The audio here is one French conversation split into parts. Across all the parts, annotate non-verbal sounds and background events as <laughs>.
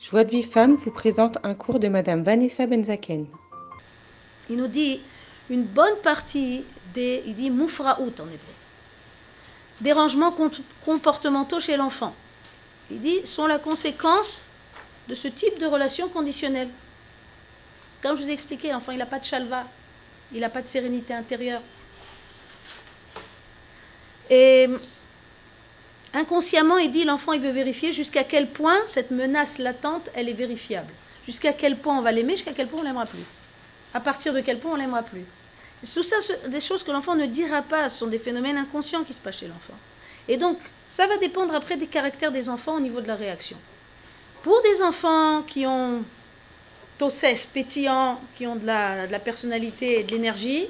Joie de vie femme vous présente un cours de Madame Vanessa Benzaken. Il nous dit une bonne partie des, il dit moufraout en hébreu, dérangements comportementaux chez l'enfant. Il dit sont la conséquence de ce type de relation conditionnelle. Comme je vous ai expliqué, l'enfant il n'a pas de chalva, il n'a pas de sérénité intérieure. Et Inconsciemment, il dit l'enfant il veut vérifier jusqu'à quel point cette menace latente elle est vérifiable. Jusqu'à quel point on va l'aimer, jusqu'à quel point on l'aimera plus. À partir de quel point on l'aimera plus. Tout ça, des choses que l'enfant ne dira pas, ce sont des phénomènes inconscients qui se passent chez l'enfant. Et donc, ça va dépendre après des caractères des enfants au niveau de la réaction. Pour des enfants qui ont tossès, pétillants, qui ont de la, de la personnalité et de l'énergie,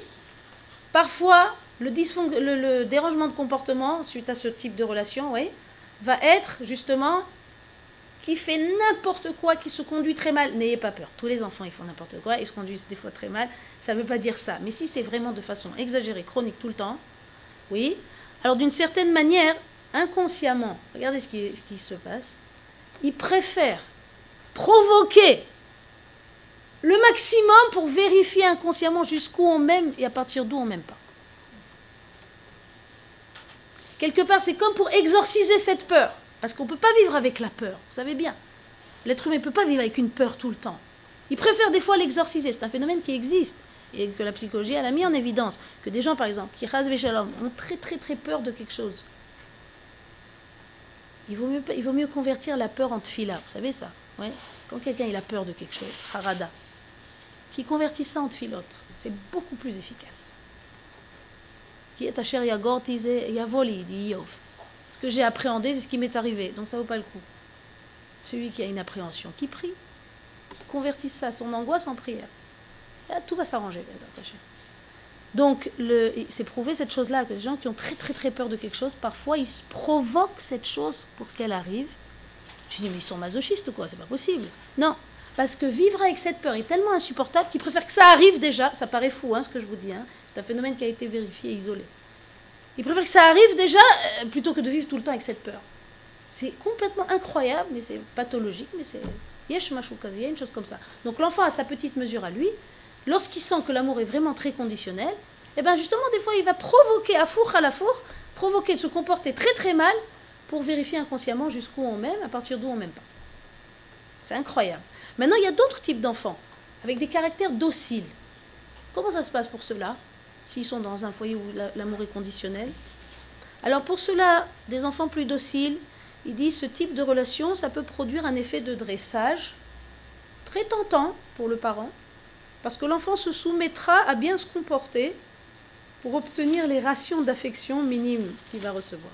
parfois le, dérangement de comportement suite à ce type de relation, oui, va être justement qui fait n'importe quoi, qui se conduit très mal. N'ayez pas peur. Tous les enfants, ils font n'importe quoi, ils se conduisent des fois très mal. Ça ne veut pas dire ça. Mais si c'est vraiment de façon exagérée, chronique tout le temps, oui, alors d'une certaine manière, inconsciemment, regardez ce qui, se passe, ils préfèrent provoquer le maximum pour vérifier inconsciemment jusqu'où on m'aime et à partir d'où on m'aime pas. Quelque part, c'est comme pour exorciser cette peur. Parce qu'on ne peut pas vivre avec la peur, vous savez bien. L'être humain ne peut pas vivre avec une peur tout le temps. Il préfère des fois l'exorciser. C'est un phénomène qui existe et que la psychologie a mis en évidence. Que des gens, par exemple, qui ont très très très peur de quelque chose. Il vaut mieux, convertir la peur en tfila. Vous savez ça Quand quelqu'un a peur de quelque chose, harada, qui convertit ça en tfilote, c'est beaucoup plus efficace. Ce que j'ai appréhendé, c'est ce qui m'est arrivé. Donc ça vaut pas le coup. Celui qui a une appréhension, qui prie, qui convertit ça, son angoisse en prière. tout va s'arranger. Donc, c'est prouvé cette chose-là, que les gens qui ont très très très peur de quelque chose, parfois ils provoquent cette chose pour qu'elle arrive. Je dis, mais ils sont masochistes ou quoi? C'est pas possible. Non, parce que vivre avec cette peur est tellement insupportable qu'ils préfèrent que ça arrive déjà. Ça paraît fou, hein, ce que je vous dis. Hein. C'est un phénomène qui a été vérifié et isolé. Ils préfèrent que ça arrive déjà euh, plutôt que de vivre tout le temps avec cette peur. C'est complètement incroyable, mais c'est pathologique, mais c'est yesh il y a une chose comme ça. Donc l'enfant a sa petite mesure à lui. Lorsqu'il sent que l'amour est vraiment très conditionnel, et eh bien justement, des fois, il va provoquer à four à la four, provoquer de se comporter très très mal pour vérifier inconsciemment jusqu'où on m'aime, à partir d'où on m'aime pas. C'est incroyable. Maintenant, il y a d'autres types d'enfants, avec des caractères dociles. Comment ça se passe pour cela s'ils sont dans un foyer où l'amour est conditionnel. Alors pour cela, des enfants plus dociles, ils disent ce type de relation, ça peut produire un effet de dressage très tentant pour le parent, parce que l'enfant se soumettra à bien se comporter pour obtenir les rations d'affection minimes qu'il va recevoir.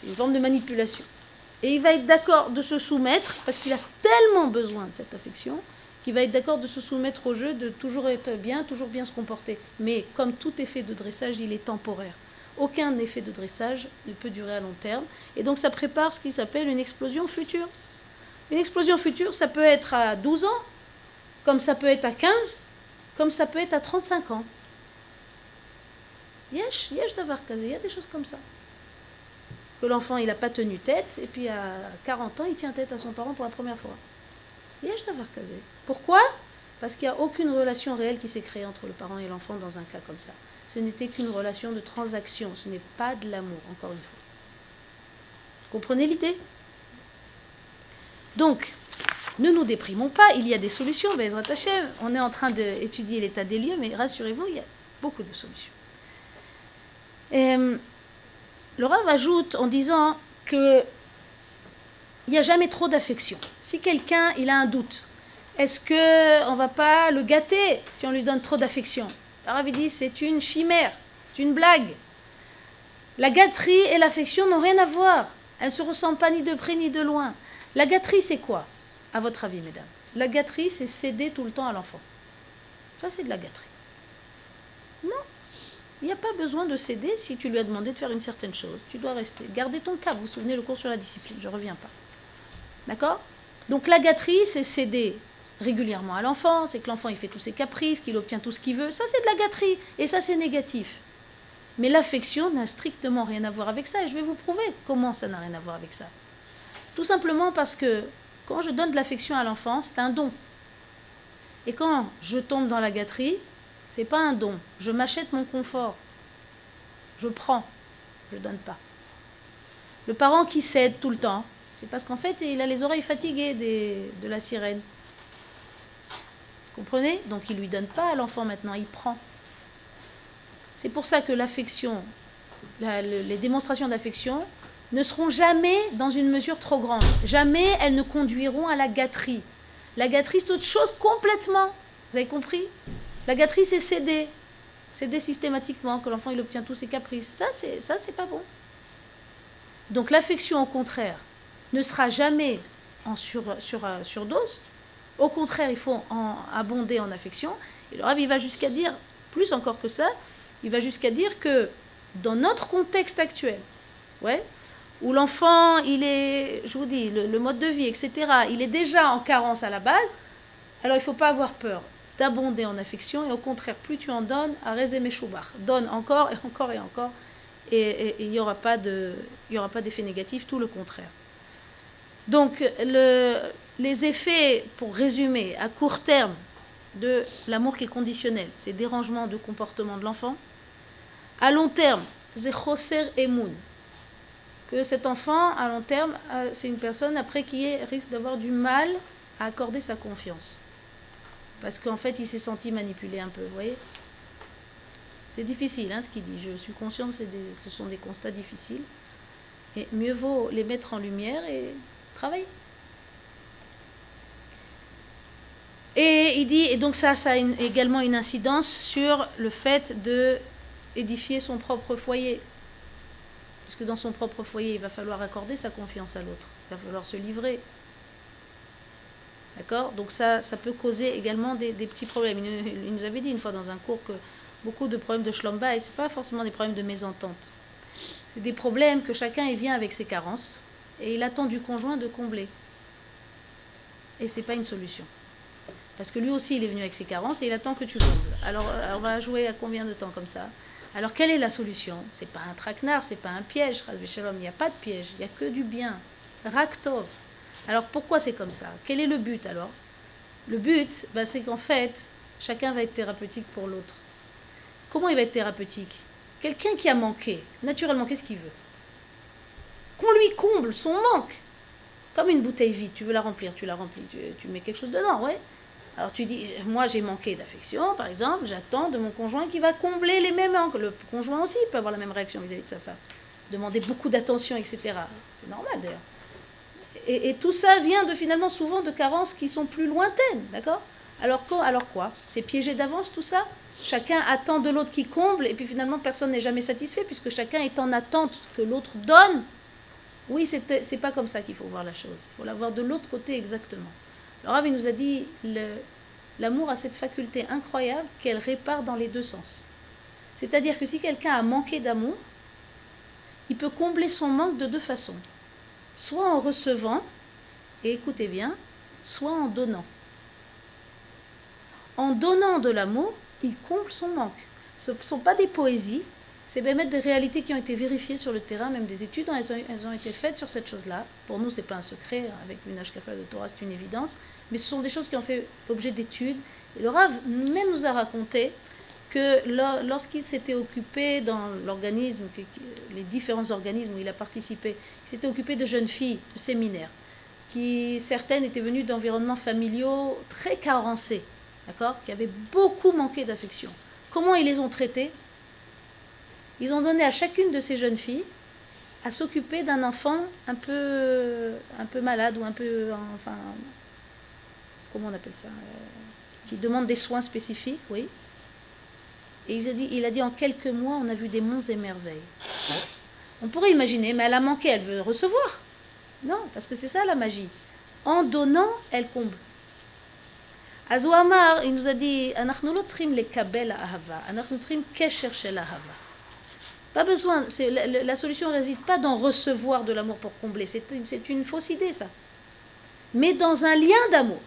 C'est une forme de manipulation. Et il va être d'accord de se soumettre parce qu'il a tellement besoin de cette affection qui va être d'accord de se soumettre au jeu, de toujours être bien, toujours bien se comporter. Mais comme tout effet de dressage, il est temporaire. Aucun effet de dressage ne peut durer à long terme. Et donc ça prépare ce qui s'appelle une explosion future. Une explosion future, ça peut être à 12 ans, comme ça peut être à 15, comme ça peut être à 35 ans. Yesh, yesh d'avoir il y a des choses comme ça. Que l'enfant, il n'a pas tenu tête, et puis à 40 ans, il tient tête à son parent pour la première fois. Yesh d'avoir. Pourquoi? Parce qu'il n'y a aucune relation réelle qui s'est créée entre le parent et l'enfant dans un cas comme ça. Ce n'était qu'une relation de transaction, ce n'est pas de l'amour, encore une fois. Comprenez l'idée? Donc, ne nous déprimons pas, il y a des solutions. On est en train d'étudier l'état des lieux, mais rassurez-vous, il y a beaucoup de solutions. Et, euh, le Rav ajoute en disant que il n'y a jamais trop d'affection. Si quelqu'un il a un doute, est-ce qu'on ne va pas le gâter si on lui donne trop d'affection? Arabi dit c'est une chimère, c'est une blague. La gâterie et l'affection n'ont rien à voir. Elles ne se ressemblent pas ni de près ni de loin. La gâterie, c'est quoi, à votre avis, mesdames? La gâterie, c'est céder tout le temps à l'enfant. Ça, c'est de la gâterie. Non, il n'y a pas besoin de céder si tu lui as demandé de faire une certaine chose. Tu dois rester. Gardez ton cap. Vous vous souvenez le cours sur la discipline. Je ne reviens pas. D'accord? Donc la gâterie, c'est céder régulièrement à l'enfant, c'est que l'enfant il fait tous ses caprices, qu'il obtient tout ce qu'il veut, ça c'est de la gâterie, et ça c'est négatif. Mais l'affection n'a strictement rien à voir avec ça, et je vais vous prouver comment ça n'a rien à voir avec ça. Tout simplement parce que Quand je donne de l'affection à l'enfant, c'est un don. Et quand je tombe dans la gâterie, c'est pas un don. Je m'achète mon confort. Je prends. Je donne pas. Le parent qui cède tout le temps, c'est parce qu'en fait, il a les oreilles fatiguées de la sirène. Comprenez? Donc il ne lui donne pas à l'enfant maintenant, il prend. C'est pour ça que l'affection, les démonstrations d'affection ne seront jamais dans une mesure trop grande. Jamais elles ne conduiront à la gâterie. La gâterie, c'est autre chose complètement. Vous avez compris? La gâterie, c'est céder. Céder systématiquement, que l'enfant il obtient tous ses caprices. Ça, c'est ça, c'est pas bon. Donc l'affection, au contraire, ne sera jamais en sur, sur, surdose. Au contraire, il faut en abonder en affection. Et le Rav, va jusqu'à dire, plus encore que ça, il va jusqu'à dire que dans notre contexte actuel, où l'enfant, il est, je vous dis, le, mode de vie, etc., il est déjà en carence à la base, alors il ne faut pas avoir peur d'abonder en affection, et au contraire, plus tu en donnes, à mes choubar, donne encore et encore et encore, et il n'y aura pas d'effet négatif, tout le contraire. Donc, le, les effets, pour résumer, à court terme, de l'amour qui est conditionnel, c'est dérangement de comportement de l'enfant. À long terme, c'est choser emun, que cet enfant, à long terme, c'est une personne après qui risque d'avoir du mal à accorder sa confiance. Parce qu'en fait, il s'est senti manipulé un peu, vous voyez C'est difficile hein, ce qu'il dit, je suis consciente que ce sont des constats difficiles. Et mieux vaut les mettre en lumière et travailler. Et il dit, et donc ça, ça a également une incidence sur le fait de édifier son propre foyer. Puisque dans son propre foyer, il va falloir accorder sa confiance à l'autre. Il va falloir se livrer. D'accord? Donc ça, ça peut causer également des, petits problèmes. Il, nous avait dit une fois dans un cours que beaucoup de problèmes de shlomba, ce n'est pas forcément des problèmes de mésentente. C'est des problèmes que chacun vient avec ses carences et il attend du conjoint de combler. Et ce n'est pas une solution. Parce que lui aussi, il est venu avec ses carences et il attend que tu combles. Alors, on va jouer à combien de temps comme ça? Alors, quelle est la solution? C'est pas un traquenard, c'est pas un piège, il n'y a pas de piège, il n'y a que du bien. Raktov. Alors, pourquoi c'est comme ça? Quel est le but alors? Le but, bah, c'est qu'en fait, chacun va être thérapeutique pour l'autre. Comment il va être thérapeutique? Quelqu'un qui a manqué, naturellement, qu'est-ce qu'il veut? Qu'on lui comble son manque. Comme une bouteille vide, tu veux la remplir, tu la remplis, tu, tu mets quelque chose dedans, ouais. Alors tu dis, moi j'ai manqué d'affection, par exemple, j'attends de mon conjoint qui va combler les mêmes manques. Le conjoint aussi peut avoir la même réaction vis-à-vis de sa femme. Demander beaucoup d'attention, etc. C'est normal d'ailleurs. Et, tout ça vient de finalement souvent de carences qui sont plus lointaines, d'accord? Alors, alors quoi? C'est piégé d'avance tout ça? Chacun attend de l'autre qui comble et puis finalement personne n'est jamais satisfait puisque chacun est en attente que l'autre donne? Oui, c'est pas comme ça qu'il faut voir la chose. Il faut la voir de l'autre côté exactement. Le Rav, il nous a dit l'amour a cette faculté incroyable qu'elle répare dans les deux sens. C'est-à-dire que si quelqu'un a manqué d'amour, il peut combler son manque de deux façons. Soit en recevant, et écoutez bien, soit en donnant. En donnant de l'amour, il comble son manque. Ce ne sont pas des poésies, c'est mettre des réalités qui ont été vérifiées sur le terrain, même des études, elles ont, elles ont été faites sur cette chose-là. Pour nous, ce n'est pas un secret, avec une HKF de Torah, c'est une évidence mais ce sont des choses qui ont fait l'objet d'études. Le Rav même nous a raconté que lorsqu'il s'était occupé dans l'organisme, les différents organismes où il a participé, il s'était occupé de jeunes filles de séminaire, qui certaines étaient venues d'environnements familiaux très carencés, d'accord, qui avaient beaucoup manqué d'affection. Comment ils les ont traitées Ils ont donné à chacune de ces jeunes filles à s'occuper d'un enfant un peu, un peu malade ou un peu, enfin, comment on appelle ça, euh, qui demande des soins spécifiques, oui. Et il a, dit, il en quelques mois, on a vu des monts et merveilles. On pourrait imaginer, mais elle a manqué, elle veut recevoir. Non, parce que c'est ça la magie. En donnant, elle comble. Azoamar, il nous a dit Pas besoin, la, la, solution ne réside pas dans recevoir de l'amour pour combler, c'est une fausse idée ça. Mais dans un lien d'amour.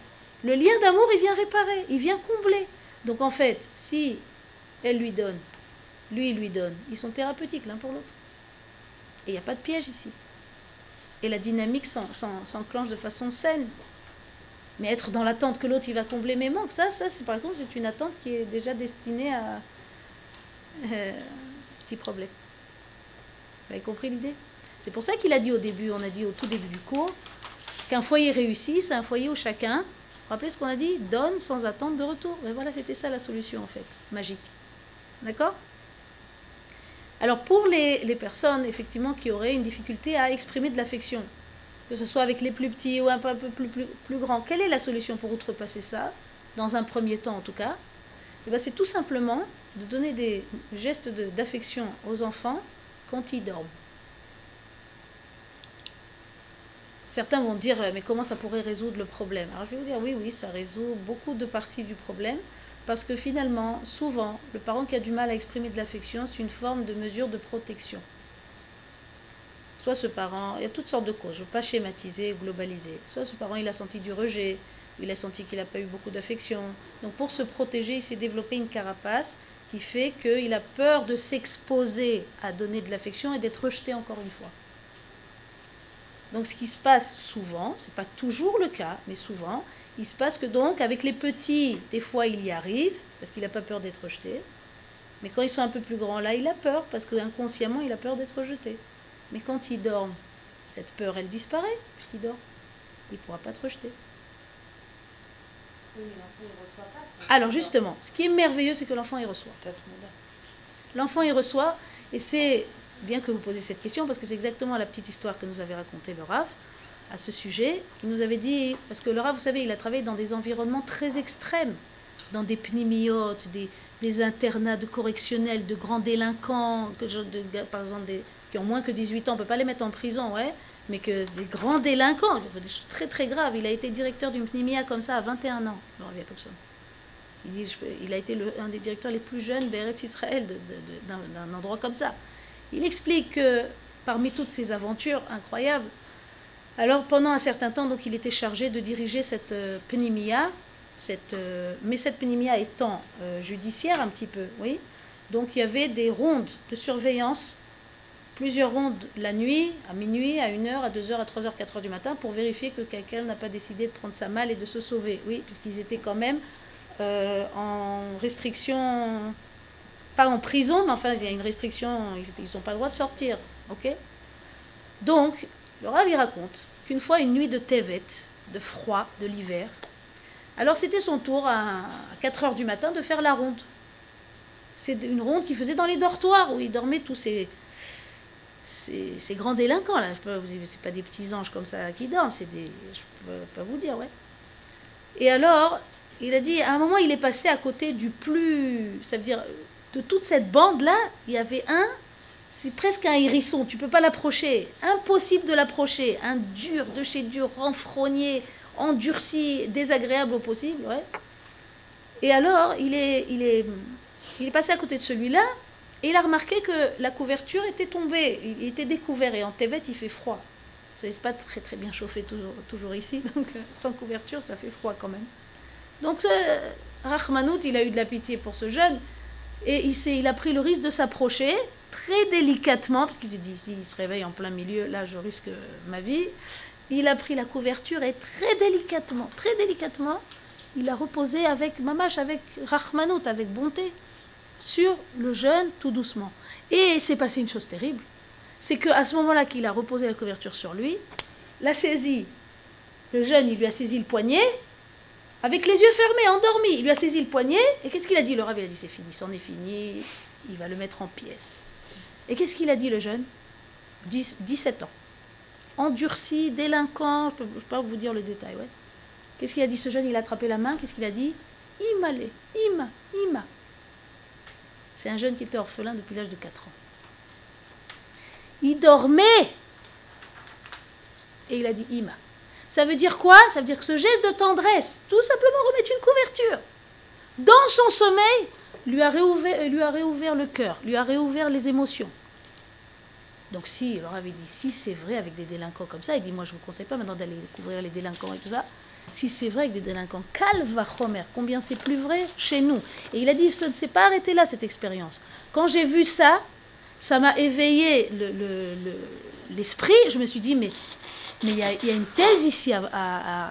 Le lien d'amour, il vient réparer, il vient combler. Donc en fait, si elle lui donne, lui, il lui donne, ils sont thérapeutiques l'un pour l'autre. Et il n'y a pas de piège ici. Et la dynamique s'enclenche de façon saine. Mais être dans l'attente que l'autre il va combler mes manques, ça, c'est par contre c'est une attente qui est déjà destinée à euh, petit problème. Vous avez compris l'idée? C'est pour ça qu'il a dit au début, on a dit au tout début du cours, qu'un foyer réussi, c'est un foyer où chacun, rappelez ce qu'on a dit, donne sans attente de retour. Et voilà, c'était ça la solution en fait, magique. D'accord? Alors pour les, les personnes effectivement qui auraient une difficulté à exprimer de l'affection, que ce soit avec les plus petits ou un peu, plus, plus, plus grands. Quelle est la solution pour outrepasser ça, dans un premier temps en tout cas? Eh ben, C'est tout simplement de donner des gestes d'affection aux enfants quand ils dorment. Certains vont dire, mais comment ça pourrait résoudre le problème? Alors je vais vous dire, oui, oui, ça résout beaucoup de parties du problème, parce que finalement, souvent, le parent qui a du mal à exprimer de l'affection, c'est une forme de mesure de protection soit ce parent, il y a toutes sortes de causes, je ne veux pas schématiser, globaliser, soit ce parent il a senti du rejet, il a senti qu'il n'a pas eu beaucoup d'affection. Donc pour se protéger, il s'est développé une carapace qui fait qu'il a peur de s'exposer à donner de l'affection et d'être rejeté encore une fois. Donc ce qui se passe souvent, ce n'est pas toujours le cas, mais souvent, il se passe que donc avec les petits, des fois il y arrive, parce qu'il n'a pas peur d'être rejeté, mais quand ils sont un peu plus grands là, il a peur, parce qu'inconsciemment il a peur d'être rejeté. Mais quand il dort, cette peur, elle disparaît, puisqu'il dort. Il ne pourra pas te rejeter. Alors justement, ce qui est merveilleux, c'est que l'enfant, il reçoit. L'enfant, il reçoit, et c'est bien que vous posiez cette question, parce que c'est exactement la petite histoire que nous avait racontée le Rav à ce sujet. Il nous avait dit, parce que le Rav, vous savez, il a travaillé dans des environnements très extrêmes, dans des pnimiotes, des, internats de correctionnels, de grands délinquants, par exemple qui ont moins que 18 ans, on ne peut pas les mettre en prison, ouais, mais que des grands délinquants, des choses très très graves. Il a été directeur d'une pnimia comme ça à 21 ans, je reviens comme ça. Il, dit, il a été le, un des directeurs les plus jeunes d'Eretz Israël, d'un endroit comme ça. Il explique que parmi toutes ces aventures incroyables, alors pendant un certain temps, donc il était chargé de diriger cette euh, cette, euh, mais cette pnimia étant euh, judiciaire un petit peu, oui. Donc il y avait des rondes de surveillance plusieurs rondes la nuit, à minuit, à 1h, à 2h, à 3h, 4h du matin, pour vérifier que quelqu'un n'a pas décidé de prendre sa malle et de se sauver. Oui, puisqu'ils étaient quand même euh, en restriction, pas en prison, mais enfin, il y a une restriction, ils n'ont pas le droit de sortir. Ok? Donc, le Rav, il raconte qu'une fois, une nuit de Tevet, de froid, de l'hiver, alors c'était son tour à 4h du matin de faire la ronde. C'est une ronde qu'il faisait dans les dortoirs où il dormait tous ces ces grands délinquants là. C'est pas des petits anges comme ça qui dorment, c'est des. Je peux pas vous dire, ouais. Et alors, il a dit, à un moment, il est passé à côté du plus. Ça veut dire, de toute cette bande-là, il y avait un. C'est presque un hérisson, tu peux pas l'approcher. Impossible de l'approcher. Un dur, de chez dur, renfrogné, endurci, désagréable au possible. Et alors, il est, il est, il est passé à côté de celui-là, et il a remarqué que la couverture était tombée, il était découvert, et en Thévet il fait froid. n'est pas très très bien chauffé toujours, toujours ici, <laughs> donc euh, sans couverture ça fait froid quand même. Donc euh, il a eu de la pitié pour ce jeune, et il, a pris le risque de s'approcher très délicatement, parce qu'il s'est dit, s'il se réveille en plein milieu, là je risque ma vie. Il a pris la couverture et très délicatement, très délicatement, il a reposé avec Mamash, avec Rahmanout, avec bonté sur le jeune tout doucement. Et c'est passé une chose terrible, c'est qu'à ce moment-là qu'il a reposé la couverture sur lui, l'a saisi, le jeune, il lui a saisi le poignet, avec les yeux fermés, endormi, il lui a saisi le poignet, et qu'est-ce qu'il a dit Le rave, il a dit c'est fini, c'en est fini, il va le mettre en pièces. Et qu'est-ce qu'il a dit le jeune? 17 ans. Endurci, délinquant, je ne peux, pas vous dire le détail, ouais. Qu'est-ce qu'il a dit ce jeune Il a attrapé la main, qu'est-ce qu'il a dit? Imale, ima, ima. C'est un jeune qui était orphelin depuis l'âge de 4 ans. Il dormait. Et il a dit Ima. Ça veut dire quoi? Ça veut dire que ce geste de tendresse, tout simplement remettre une couverture, dans son sommeil, lui a réouvert, lui a réouvert le cœur, lui a réouvert les émotions. Donc si, il leur avait dit, si c'est vrai avec des délinquants comme ça, il dit, moi je ne vous conseille pas maintenant d'aller découvrir les délinquants et tout ça, si c'est vrai que des délinquants, calva Homer, combien c'est plus vrai chez nous. Et il a dit, ça ne s'est pas arrêté là, cette expérience. Quand j'ai vu ça, ça m'a éveillé l'esprit. Le, je me suis dit, mais mais il y, a une thèse ici à,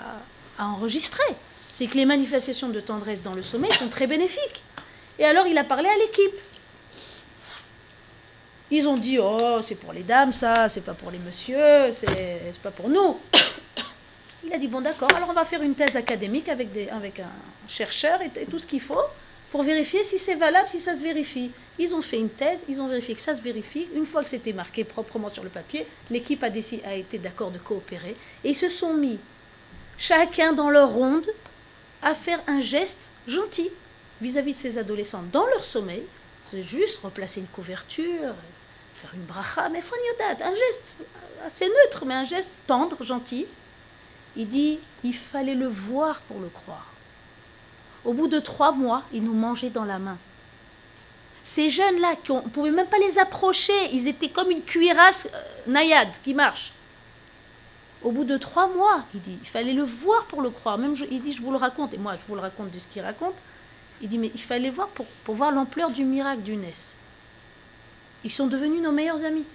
a enregistré. C'est que les manifestations de tendresse dans le sommeil sont très bénéfiques. Et alors il a parlé à l'équipe. Ils ont dit Oh, c'est pour les dames, ça, c'est pas pour les messieurs, c'est pas pour nous. <coughs> Il a dit Bon, d'accord, alors on va faire une thèse académique avec, avec un chercheur et, tout ce qu'il faut pour vérifier si c'est valable, si ça se vérifie. Ils ont fait une thèse, ils ont vérifié que ça se vérifie. Une fois que c'était marqué proprement sur le papier, l'équipe a, été d'accord de coopérer et ils se sont mis, chacun dans leur ronde, à faire un geste gentil vis-à-vis de ces adolescents dans leur sommeil. C'est juste replacer une couverture, faire une bracha, mais un geste assez neutre, mais un geste tendre, gentil. Il dit, il fallait le voir pour le croire. Au bout de trois mois, ils nous mangeaient dans la main. Ces jeunes-là, on ne pouvait même pas les approcher, ils étaient comme une cuirasse euh, naïade qui marche. Au bout de trois mois, il dit, il fallait le voir pour le croire. Même il dit, je vous le raconte, et moi je vous le raconte de ce qu'il raconte. Il dit, mais il fallait voir pour, voir l'ampleur du miracle du Ness. Ils sont devenus nos meilleurs amis.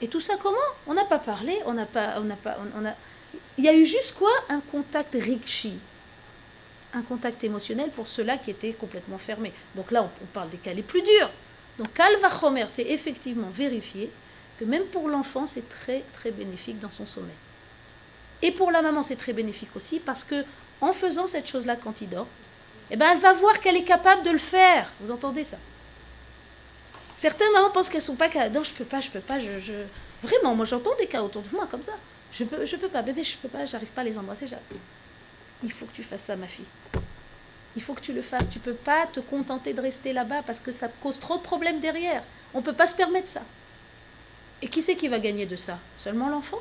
Et tout ça comment? On n'a pas parlé, on n'a pas, on n'a pas, on. Il y a eu juste quoi? Un contact rikshi, un contact émotionnel pour ceux-là qui étaient complètement fermés. Donc là, on, parle des cas les plus durs. Donc Kalvachomer, c'est effectivement vérifié que même pour l'enfant, c'est très très bénéfique dans son sommeil. Et pour la maman, c'est très bénéfique aussi parce que en faisant cette chose-là quand il dort, eh ben, elle va voir qu'elle est capable de le faire. Vous entendez ça? Certaines mamans pensent qu'elles sont pas capables. Non, je peux pas, je peux pas. Je, Vraiment, moi j'entends des cas autour de moi comme ça. Je peux, peux pas, bébé, je peux pas, j'arrive pas à les embrasser. Il faut que tu fasses ça, ma fille. Il faut que tu le fasses. Tu peux pas te contenter de rester là-bas parce que ça cause trop de problèmes derrière. On peut pas se permettre ça. Et qui c'est qui va gagner de ça? Seulement l'enfant?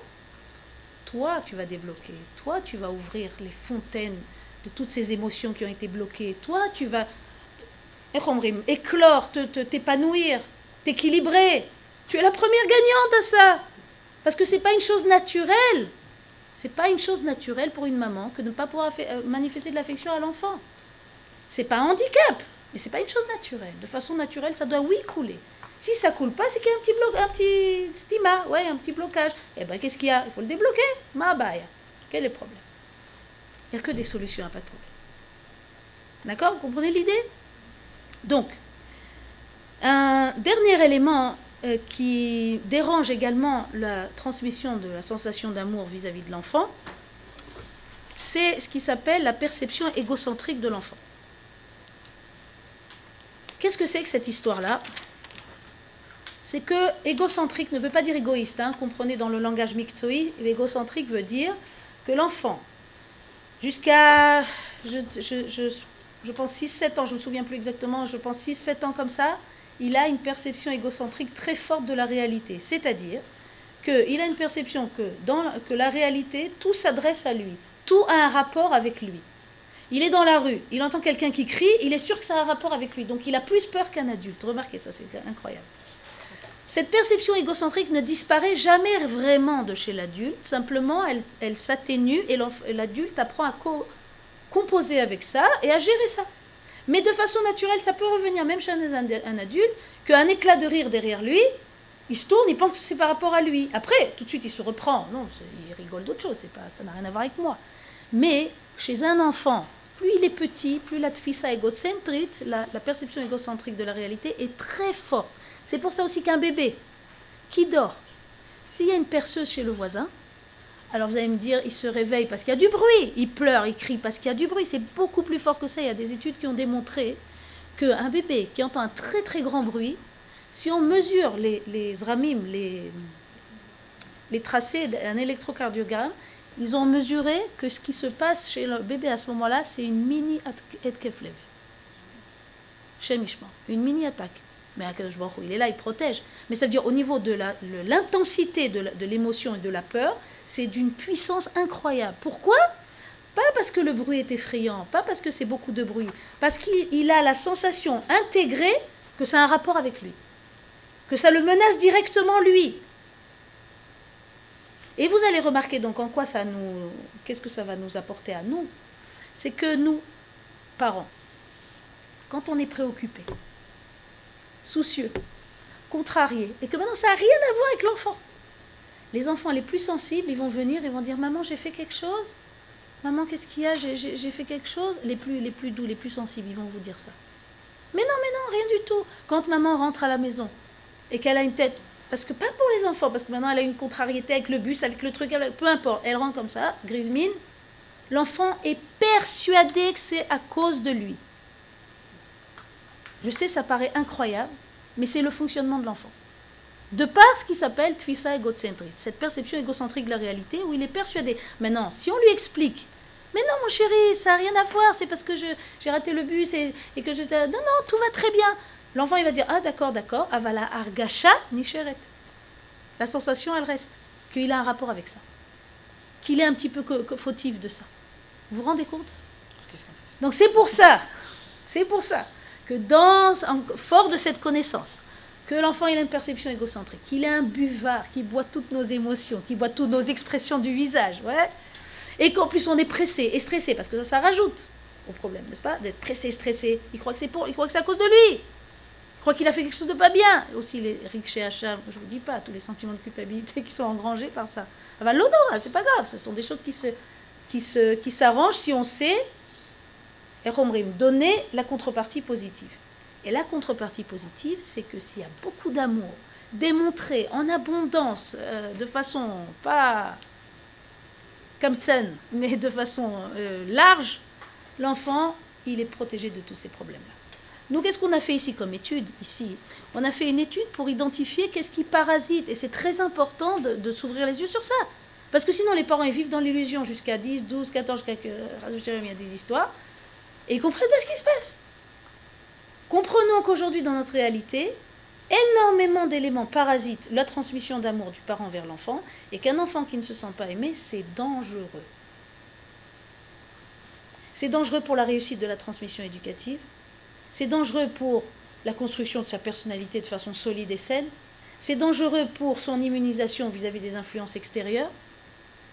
Toi, tu vas débloquer. Toi, tu vas ouvrir les fontaines de toutes ces émotions qui ont été bloquées. Toi, tu vas éclore, t'épanouir, t'équilibrer. Tu es la première gagnante à ça. Parce que ce n'est pas une chose naturelle. C'est pas une chose naturelle pour une maman que de ne pas pouvoir euh, manifester de l'affection à l'enfant. C'est pas un handicap, mais c'est pas une chose naturelle. De façon naturelle, ça doit oui couler. Si ça coule pas, c'est qu'il y a un petit bloc, un petit stima, ouais, un petit blocage. Eh ben qu'est-ce qu'il y a? Il faut le débloquer. Ma baille. Quel est le problème? Il n'y a que des solutions, pas de problème. D'accord? Vous comprenez l'idée? Donc, un dernier élément euh, qui dérange également la transmission de la sensation d'amour vis-à-vis de l'enfant, c'est ce qui s'appelle la perception égocentrique de l'enfant. Qu'est-ce que c'est que cette histoire-là? C'est que égocentrique ne veut pas dire égoïste, hein, comprenez dans le langage mixoï, égocentrique veut dire que l'enfant, jusqu'à, je, je pense 6-7 ans, je ne me souviens plus exactement, je pense 6-7 ans comme ça, il a une perception égocentrique très forte de la réalité. C'est-à-dire qu'il a une perception que la réalité, tout s'adresse à lui, tout a un rapport avec lui. Il est dans la rue, il entend quelqu'un qui crie, il est sûr que ça a un rapport avec lui. Donc il a plus peur qu'un adulte. Remarquez ça, c'est incroyable. Cette perception égocentrique ne disparaît jamais vraiment de chez l'adulte, simplement elle, s'atténue et l'adulte apprend à co composer avec ça et à gérer ça. Mais de façon naturelle, ça peut revenir même chez un, adulte, qu'un éclat de rire derrière lui, il se tourne, il pense que c'est par rapport à lui. Après, tout de suite, il se reprend. Non, il rigole d'autre chose, pas, ça n'a rien à voir avec moi. Mais chez un enfant, plus il est petit, plus la tfissa égocentrique, la, la perception égocentrique de la réalité est très forte. C'est pour ça aussi qu'un bébé qui dort, s'il y a une perceuse chez le voisin, alors vous allez me dire, il se réveille parce qu'il y a du bruit, il pleure, il crie parce qu'il y a du bruit. C'est beaucoup plus fort que ça. Il y a des études qui ont démontré qu'un bébé qui entend un très très grand bruit, si on mesure les, les les, tracés d'un électrocardiogramme, ils ont mesuré que ce qui se passe chez le bébé à ce moment-là, c'est une mini Etkeflev. Chemichement, une mini attaque. Mais il est là, il protège. Mais ça veut dire au niveau de l'intensité de l'émotion et de la peur, c'est d'une puissance incroyable. Pourquoi? Pas parce que le bruit est effrayant, pas parce que c'est beaucoup de bruit, parce qu'il a la sensation intégrée que ça a un rapport avec lui, que ça le menace directement lui. Et vous allez remarquer donc en quoi ça nous. Qu'est-ce que ça va nous apporter à nous? C'est que nous, parents, quand on est préoccupé, soucieux, contrarié, et que maintenant ça n'a rien à voir avec l'enfant, les enfants les plus sensibles, ils vont venir, ils vont dire Maman, j'ai fait quelque chose Maman, qu'est-ce qu'il y a? J'ai fait quelque chose les plus, les plus doux, les plus sensibles, ils vont vous dire ça. Mais non, mais non, rien du tout. Quand maman rentre à la maison et qu'elle a une tête, parce que pas pour les enfants, parce que maintenant elle a une contrariété avec le bus, avec le truc, peu importe, elle rentre comme ça, grise mine, l'enfant est persuadé que c'est à cause de lui. Je sais, ça paraît incroyable, mais c'est le fonctionnement de l'enfant. De par ce qui s'appelle twissa égocentrique, cette perception égocentrique de la réalité où il est persuadé. Maintenant, si on lui explique mais non, mon chéri, ça n'a rien à voir, c'est parce que j'ai raté le bus et, que je... Non, non, tout va très bien. L'enfant, il va dire, ah d'accord, d'accord, avala argacha nicheret. La sensation, elle reste, qu'il a un rapport avec ça. Qu'il est un petit peu fautif de ça. Vous vous rendez compte? Donc c'est pour ça, c'est pour ça que dans, fort de cette connaissance, que l'enfant a une perception égocentrique, qu'il est un buvard, qui boit toutes nos émotions, qui boit toutes nos expressions du visage, ouais, et qu'en plus on est pressé et stressé, parce que ça, ça rajoute au problème, n'est-ce pas D'être pressé, stressé. Il croit que c'est pour, il croit que c'est à cause de lui. Il croit qu'il a fait quelque chose de pas bien. Aussi les chez Hacham, je vous dis pas, tous les sentiments de culpabilité <laughs> qui sont engrangés par ça. Ah bah, l'honneur, c'est pas grave, ce sont des choses qui se, qui se, qui s'arrangent si on sait, et donner la contrepartie positive. Et la contrepartie positive, c'est que s'il y a beaucoup d'amour démontré en abondance, euh, de façon pas comme mais de façon euh, large, l'enfant, il est protégé de tous ces problèmes-là. Nous, qu'est-ce qu'on a fait ici comme étude Ici, on a fait une étude pour identifier qu'est-ce qui parasite. Et c'est très important de, s'ouvrir les yeux sur ça. Parce que sinon, les parents, ils vivent dans l'illusion jusqu'à 10, 12, 14, jusqu'à il y a des histoires. Et ils comprennent pas ce qui se passe. Comprenons qu'aujourd'hui, dans notre réalité, énormément d'éléments parasitent la transmission d'amour du parent vers l'enfant, et qu'un enfant qui ne se sent pas aimé, c'est dangereux. C'est dangereux pour la réussite de la transmission éducative, c'est dangereux pour la construction de sa personnalité de façon solide et saine, c'est dangereux pour son immunisation vis-à-vis des influences extérieures,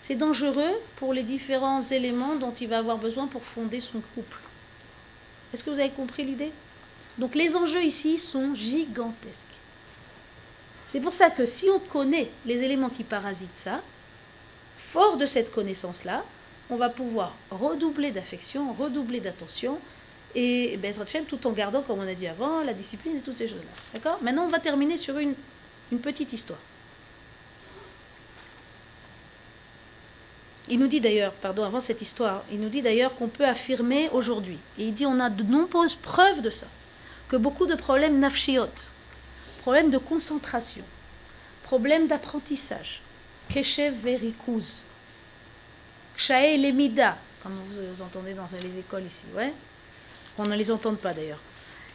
c'est dangereux pour les différents éléments dont il va avoir besoin pour fonder son couple. Est-ce que vous avez compris l'idée? Donc les enjeux ici sont gigantesques. C'est pour ça que si on connaît les éléments qui parasitent ça, fort de cette connaissance-là, on va pouvoir redoubler d'affection, redoubler d'attention, et ben, tout en gardant, comme on a dit avant, la discipline et toutes ces choses-là. D'accord? Maintenant, on va terminer sur une, une petite histoire. Il nous dit d'ailleurs, pardon, avant cette histoire, il nous dit d'ailleurs qu'on peut affirmer aujourd'hui, et il dit on a de nombreuses preuves de ça, que beaucoup de problèmes nafshiot, problèmes de concentration, problèmes d'apprentissage, keshev verikuz, kshae lemida, comme vous, entendez dans les écoles ici, ouais On ne les entend pas d'ailleurs.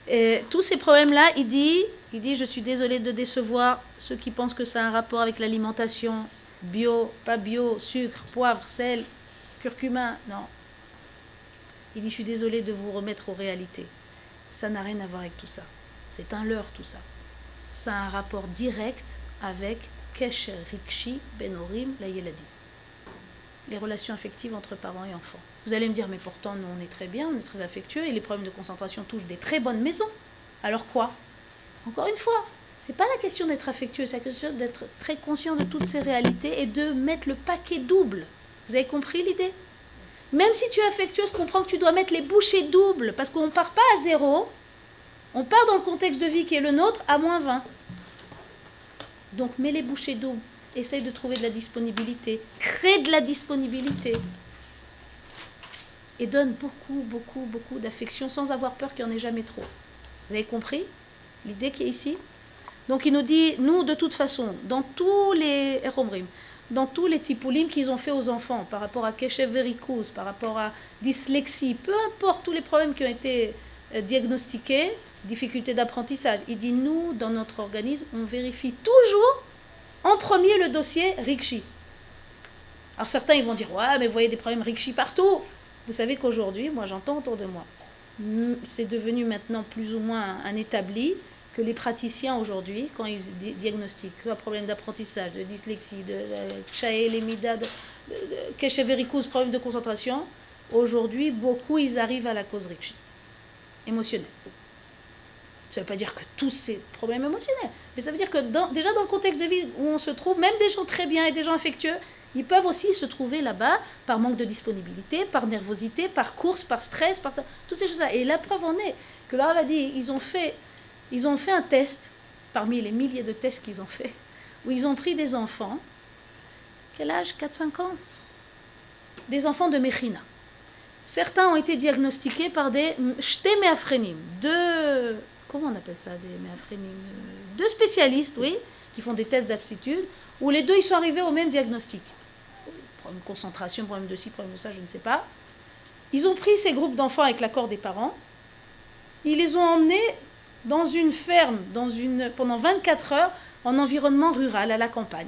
Et tous ces problèmes-là, il dit, il dit, je suis désolé de décevoir ceux qui pensent que ça a un rapport avec l'alimentation, bio, pas bio, sucre, poivre, sel, curcuma, non. Il dit, je suis désolé de vous remettre aux réalités. Ça n'a rien à voir avec tout ça. C'est un leurre tout ça. Ça a un rapport direct avec Kesher Rikshi Benorim la Yeladi. Les relations affectives entre parents et enfants. Vous allez me dire, mais pourtant, nous, on est très bien, on est très affectueux, et les problèmes de concentration touchent des très bonnes maisons. Alors quoi? Encore une fois, c'est pas la question d'être affectueux, c'est la question d'être très conscient de toutes ces réalités et de mettre le paquet double. Vous avez compris l'idée? Même si tu es affectueuse, comprends que tu dois mettre les bouchées doubles, parce qu'on ne part pas à zéro, on part dans le contexte de vie qui est le nôtre à moins 20. Donc mets les bouchées doubles, essaye de trouver de la disponibilité, crée de la disponibilité. Et donne beaucoup, beaucoup, beaucoup d'affection sans avoir peur qu'il n'y en ait jamais trop. Vous avez compris l'idée qui est ici? Donc il nous dit, nous de toute façon, dans tous les dans tous les tipoulim qu'ils ont fait aux enfants, par rapport à keshev vericose, par rapport à dyslexie, peu importe tous les problèmes qui ont été euh, diagnostiqués, difficultés d'apprentissage, il dit, nous, dans notre organisme, on vérifie toujours en premier le dossier Rikshi. Alors certains, ils vont dire, ouais, mais vous voyez des problèmes Rikshi partout. Vous savez qu'aujourd'hui, moi j'entends autour de moi, c'est devenu maintenant plus ou moins un établi, que les praticiens aujourd'hui, quand ils diagnostiquent un problème d'apprentissage, de dyslexie, de chaélémida, de, de, problème de concentration, aujourd'hui, beaucoup, ils arrivent à la cause riche, émotionnelle. Ça ne veut pas dire que tous ces problèmes émotionnels, mais ça veut dire que déjà dans le contexte de vie où on se trouve, même des gens très bien et des gens affectueux, Ils peuvent aussi se trouver là-bas par manque de disponibilité, par nervosité, par course, par stress, par toutes ces choses-là. Et la preuve en est que là, on a dit, ils ont fait, ils ont fait un test, parmi les milliers de tests qu'ils ont fait, où ils ont pris des enfants, quel âge? 4-5 ans? Des enfants de Mechina. Certains ont été diagnostiqués par des shtéméaphrénimes, deux, comment on appelle ça, des méaphrénimes Deux spécialistes, oui, qui font des tests d'aptitude, où les deux, ils sont arrivés au même diagnostic problème de concentration, problème de ci, problème de ça, je ne sais pas. Ils ont pris ces groupes d'enfants avec l'accord des parents, ils les ont emmenés dans une ferme, pendant 24 heures, en environnement rural, à la campagne.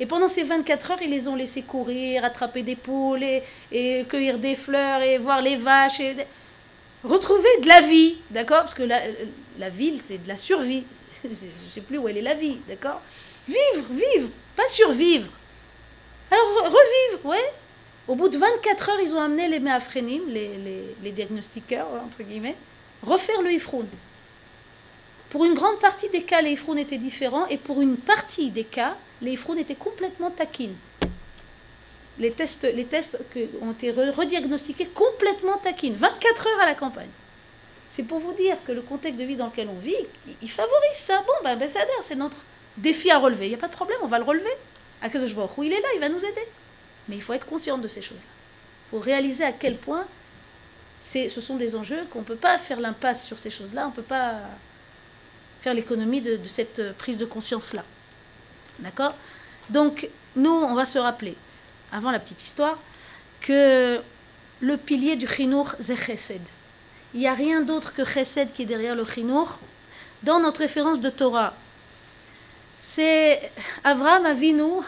Et pendant ces 24 heures, ils les ont laissés courir, attraper des poules, et, cueillir des fleurs, et voir les vaches, et retrouver de la vie, d'accord? Parce que la, ville, c'est de la survie. <laughs> je ne sais plus où elle est la vie, d'accord? Vivre, vivre, pas survivre. Alors, revivre, ouais. Au bout de 24 heures, ils ont amené les méaphrénimes, les, les, diagnostiqueurs, entre guillemets, refaire le ifroun. Pour une grande partie des cas, les ifrouns étaient différents, et pour une partie des cas, les ifrouns étaient complètement taquines. Les tests, les tests ont été rediagnostiqués complètement taquines, 24 heures à la campagne. C'est pour vous dire que le contexte de vie dans lequel on vit, il favorise ça. Bon, ben, ben c'est notre défi à relever. Il n'y a pas de problème, on va le relever. Akadosh Baruch il est là, il va nous aider. Mais il faut être conscient de ces choses-là. Il faut réaliser à quel point ce sont des enjeux qu'on ne peut pas faire l'impasse sur ces choses-là, on ne peut pas faire l'économie de, cette prise de conscience-là. D'accord? Donc, nous, on va se rappeler, avant la petite histoire, que le pilier du chinour, c'est chesed. Il n'y a rien d'autre que chesed qui est derrière le chinour. Dans notre référence de Torah, c'est Avram Avinu,